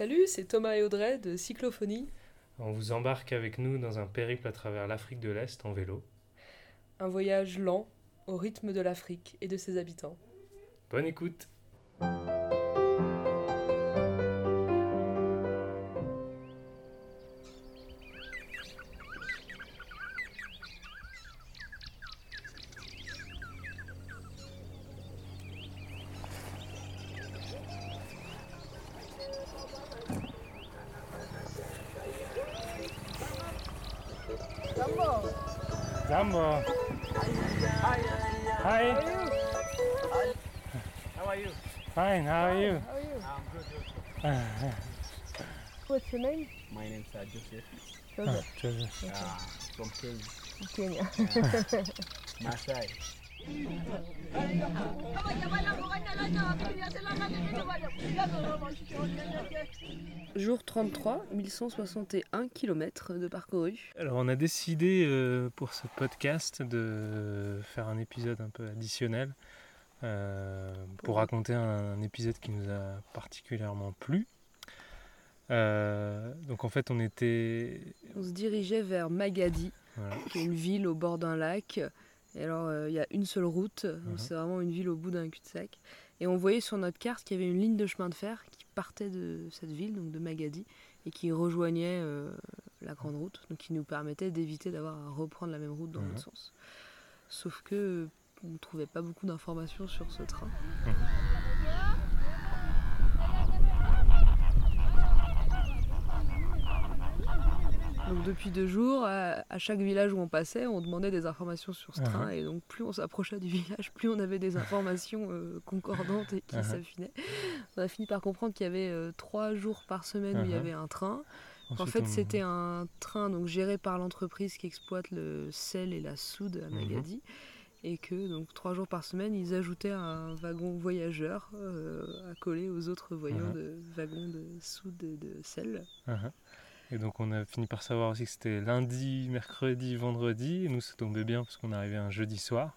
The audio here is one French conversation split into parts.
Salut, c'est Thomas et Audrey de Cyclophonie. On vous embarque avec nous dans un périple à travers l'Afrique de l'Est en vélo. Un voyage lent au rythme de l'Afrique et de ses habitants. Bonne écoute Jambo. Hi. How are you? Fine, how are you? How are you? I'm good. What's your name? My name's uh, Joseph. Joseph. Joseph. Uh, from Kenya. Kenya. Masai. Jour 33, 1161 km de parcouru. Alors on a décidé euh, pour ce podcast de faire un épisode un peu additionnel euh, pour raconter un, épisode qui nous a particulièrement plu. Euh, donc en fait on était... On se dirigeait vers Magadi, voilà. qui est une ville au bord d'un lac. Et alors euh, il y a une seule route, donc Mhm. c'est vraiment une ville au bout d'un cul-de-sac. Et on voyait sur notre carte qu'il y avait une ligne de chemin de fer qui partait de cette ville, donc de Magadi, et qui rejoignait euh, la grande route, donc qui nous permettait d'éviter d'avoir à reprendre la même route dans Mhm. l'autre sens. Sauf que euh, on ne trouvait pas beaucoup d'informations sur ce train. Donc depuis deux jours, à, à chaque village où on passait, on demandait des informations sur ce train. Et donc plus on s'approchait du village, plus on avait des informations euh, concordantes et qui Mhm. s'affinaient. On a fini par comprendre qu'il y avait euh, trois jours par semaine où il y Mhm. avait un train. En fait, on- c'était un train donc géré par l'entreprise qui exploite le sel et la soude à. Magadi. Et que donc trois jours par semaine, ils ajoutaient un wagon voyageur euh, à coller aux autres voyants de wagons de soude et de sel. Et donc on a fini par savoir aussi que c'était lundi, mercredi, vendredi. Et nous, ça tombait bien parce qu'on arrivait un jeudi soir.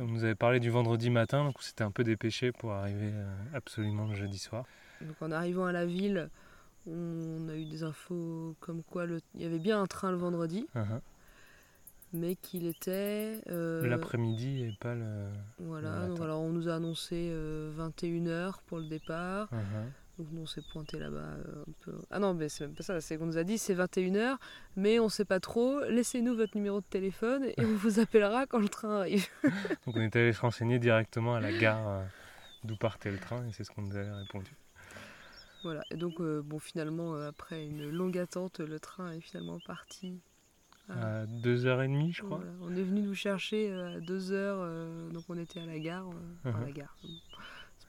On nous avait parlé du vendredi matin, donc on s'était un peu dépêché pour arriver euh, absolument le jeudi soir. Donc en arrivant à la ville, on a eu des infos comme quoi le- il y avait bien un train le vendredi, Uh-huh. mais qu'il était... euh, L'après-midi et pas le. Voilà, le donc alors on nous a annoncé 21h pour le départ. Uh-huh. Donc nous on s'est pointé là-bas euh, un peu. Ah non, mais c'est même pas ça, c'est qu'on nous a dit c'est 21h, mais on sait pas trop. Laissez-nous votre numéro de téléphone et on vous appellera quand le train arrive. Donc on est allé se renseigner directement à la gare euh, d'où partait le train et c'est ce qu'on nous avait répondu. voilà, et donc euh, bon, finalement, euh, après une longue attente, le train est finalement parti. À 2h30, je crois. Voilà, On est venu nous chercher à 2h, donc on était à la gare. enfin, Mhm. la gare.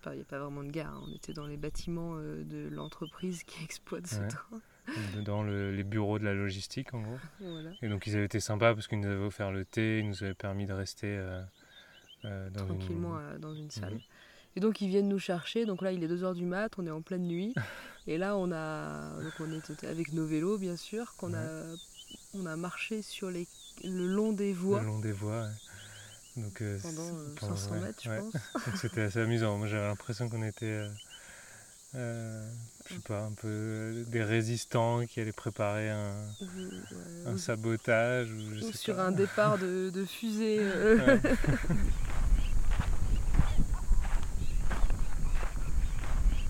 Pas- Il n'y a pas vraiment de gare, hein, on était dans les bâtiments euh, de l'entreprise qui exploite ce Ouais. train. Dans le- les bureaux de la logistique, en gros. Voilà. Et donc ils avaient été sympas parce qu'ils nous avaient offert le thé, ils nous avaient permis de rester euh, euh, dans tranquillement dans une salle. Mhm. Et donc ils viennent nous chercher, donc là il est 2h du mat, on est en pleine nuit. et là on a donc on est avec nos vélos bien sûr, qu'on a on a marché sur les le long des voies le long des voies. ouais. Donc, euh, pendant euh, c'est- pendant- 500 ouais, mètres je ouais. pense. Donc c'était assez amusant. Moi j'avais l'impression qu'on était, euh, euh, je sais pas, un peu euh, des résistants qui allaient préparer un, ou- sabotage ou je ou sais sur pas. un départ de, de fusée. euh. Ouais.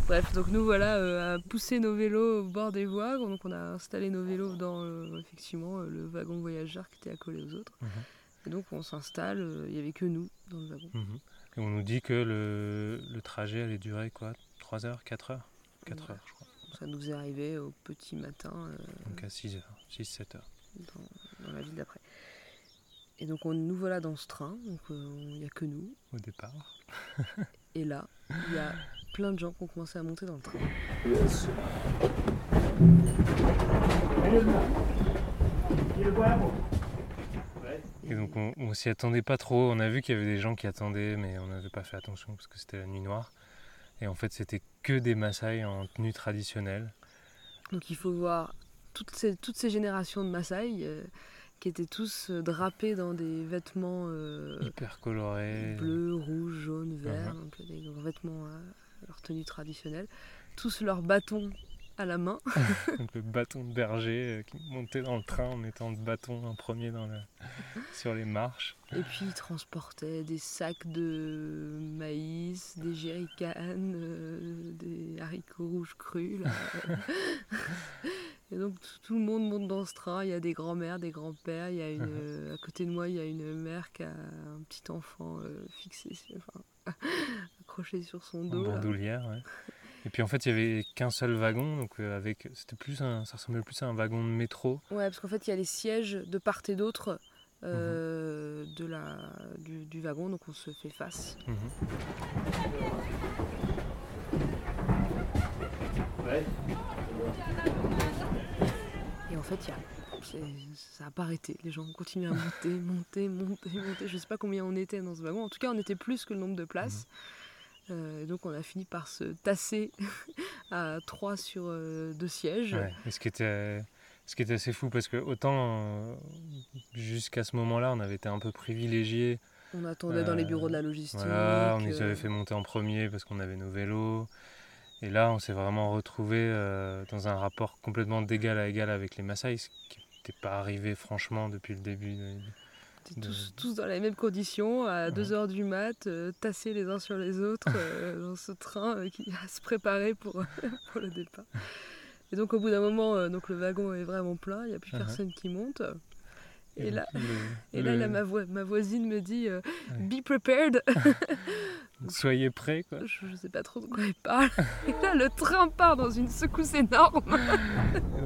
Bref, donc nous voilà euh, à pousser nos vélos au bord des voies. Donc on a installé nos vélos dans euh, effectivement euh, le wagon voyageur qui était accolé aux autres. Mhm. Et donc on s'installe, euh, il n'y avait que nous dans le wagon. Mhm. Et on nous dit que le, le trajet allait durer quoi? 3 heures 4 heures? 4 Ouais. heures je crois. Ça nous est arrivé au petit matin euh, Donc à 6 heures, 6-7 heures. dans, dans la ville d'après. Et donc on, nous voilà dans ce train, donc euh, il n'y a que nous. au départ. Et là, il y a plein de gens qui ont commencé à monter dans le train. Et donc on, on s'y attendait pas trop. On a vu qu'il y avait des gens qui attendaient, mais on n'avait pas fait attention parce que c'était la nuit noire. Et en fait, c'était que des Maasai en tenue traditionnelle. Donc il faut voir toutes ces, toutes ces générations de Maasai euh, qui étaient tous euh, drapés dans des vêtements euh, hyper colorés. bleus, rouges, jaunes, verts, donc des vêtements leur tenue traditionnelle. Tous leurs bâtons à la main. donc le bâton de berger euh, qui montait dans le train en mettant le bâton en premier dans sur les marches. Et puis ils transportaient des sacs de maïs, des jerrycans, euh, des haricots rouges crus. là. Et donc tout, le monde monte dans ce train. Il y a des grands-mères, des grands-pères. Il y a une, euh, à côté de moi, il y a une mère qui a un petit enfant euh, fixé, enfin, accroché sur son en dos. là. bandoulière. ouais. Et puis en fait, il y avait qu'un seul wagon, donc euh, avec, c'était plus un, ça ressemblait plus à un wagon de métro. Ouais, parce qu'en fait, il y a les sièges de part et d'autre euh, de la, du, du wagon, donc on se fait face. Mhm. Et en fait, il y a, ça n'a pas arrêté. Les gens ont continué à monter, monter, monter, monter. Je sais pas combien on était dans ce wagon. En tout cas, on était plus que le nombre de places. Euh, donc, on a fini par se tasser à trois sur euh, deux sièges. Ouais. Et ce qui était, ce qui était assez fou parce que autant euh, jusqu'à ce moment-là, on avait été un peu privilégiés. On attendait dans les Euh, bureaux de la logistique. Voilà, on les avait fait monter en premier parce qu'on avait nos vélos. Et là, on s'est vraiment retrouvé dans un rapport complètement d'égal à égal avec les Maasai, ce qui n'était pas arrivé franchement depuis le début. de- tous, tous dans les mêmes conditions, à Ouais. 2h du mat, euh, tassés les uns sur les autres euh, dans ce train euh, qui va se préparer pour, pour le départ. Et donc au bout d'un moment, euh, donc le wagon est vraiment plein, il n'y a plus Uh-huh. personne qui monte. Et, là, le- et là, le- là, ma, voi- ma voisine me dit Ouais. Be prepared Soyez prêts, quoi. Je ne sais pas trop de quoi elle parle. Et là, le train part dans une secousse énorme.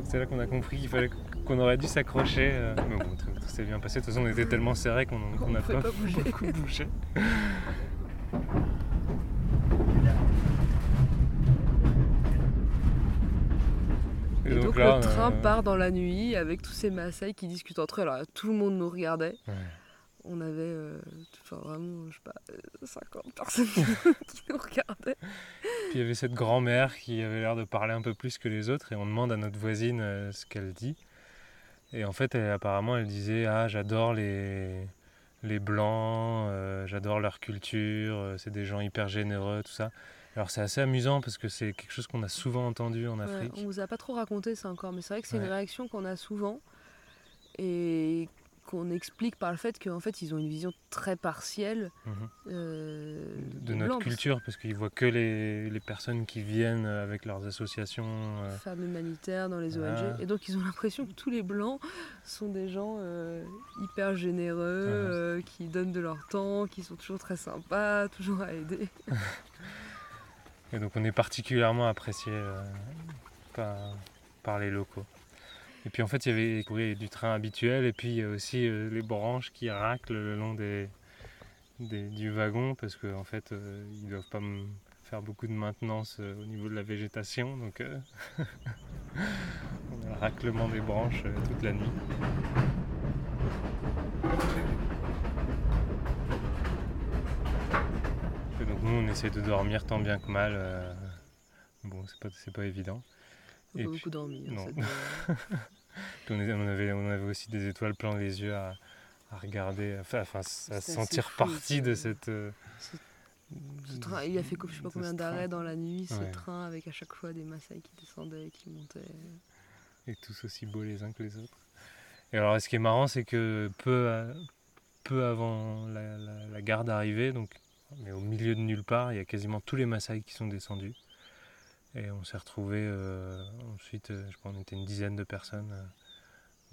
C'est là qu'on a compris qu'il fallait qu'on aurait dû s'accrocher. euh, Mais bon, tout, tout s'est bien passé. De toute façon, on était tellement serrés qu'on On qu'on n'a pas, pas bouger. beaucoup bougé. Et, donc, là, le train euh, part dans la nuit avec tous ces Maasai qui discutent entre eux. Alors là, tout le monde nous regardait. ouais. On avait euh, enfin, vraiment, je sais pas, euh, 50 personnes qui nous regardaient. Puis il y avait cette grand-mère qui avait l'air de parler un peu plus que les autres et on demande à notre voisine euh, ce qu'elle dit. Et en fait, elle- apparemment, elle disait Ah, j'adore les, les blancs, euh, j'adore leur culture, euh, c'est des gens hyper généreux, tout ça. Alors c'est assez amusant parce que c'est quelque chose qu'on a souvent entendu en Ouais, Afrique. on vous a pas trop raconté ça encore, mais c'est vrai que c'est Ouais. une réaction qu'on a souvent et qu'on explique par le fait qu'en fait ils ont une vision très partielle Mhm. euh, de notre culture parce qu'ils voient que les, les personnes qui viennent avec leurs associations. euh, femmes humanitaires dans les Ah. ONG. Et donc ils ont l'impression que tous les blancs sont des gens euh, hyper généreux, Ah. qui donnent de leur temps, qui sont toujours très sympas, toujours à aider. Et donc on est particulièrement apprécié par, par les locaux. Et puis en fait il y avait du train habituel et puis aussi euh, les branches qui raclent le long des, du wagon parce qu'en en fait euh, ils doivent pas faire beaucoup de maintenance euh, au niveau de la végétation donc on a le raclement des branches toute la nuit. Et donc nous on essaie de dormir tant bien que mal. bon c'est pas, pas évident. Et pas puis- beaucoup non. Puis on, on avait, on avait aussi des étoiles plein les yeux à, à regarder, à se assez sentir fou, partie de ce- cette. euh, ce train, il a fait je sais pas combien d'arrêts dans la nuit, ce Ouais. train avec à chaque fois des Maasai qui descendaient, qui montaient. Et tous aussi beaux les uns que les autres. Et alors ce qui est marrant, c'est que peu, à- peu avant la, la- la gare d'arrivée, donc, mais au milieu de nulle part, il y a quasiment tous les Maasai qui sont descendus. Et on s'est retrouvés ensuite, euh, je crois qu'on était une dizaine de personnes euh,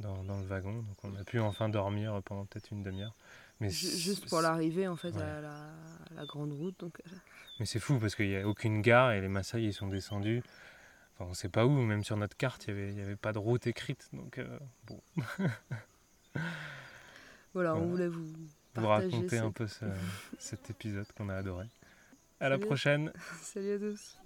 dans, dans le wagon. Donc on a pu enfin dormir pendant peut-être une demi-heure. Mais Juste pour l'arrivée en fait Ouais. à la, à la grande route. Donc, euh, Mais c'est fou parce qu'il n'y a aucune gare et les Maasai ils sont descendus. Enfin, on ne sait pas où, même sur notre carte, il n'y avait, y avait pas de route écrite. Donc euh, bon, voilà, on voulait vous raconter un peu ce- cet épisode qu'on a adoré. À la Salut. prochaine Salut à tous.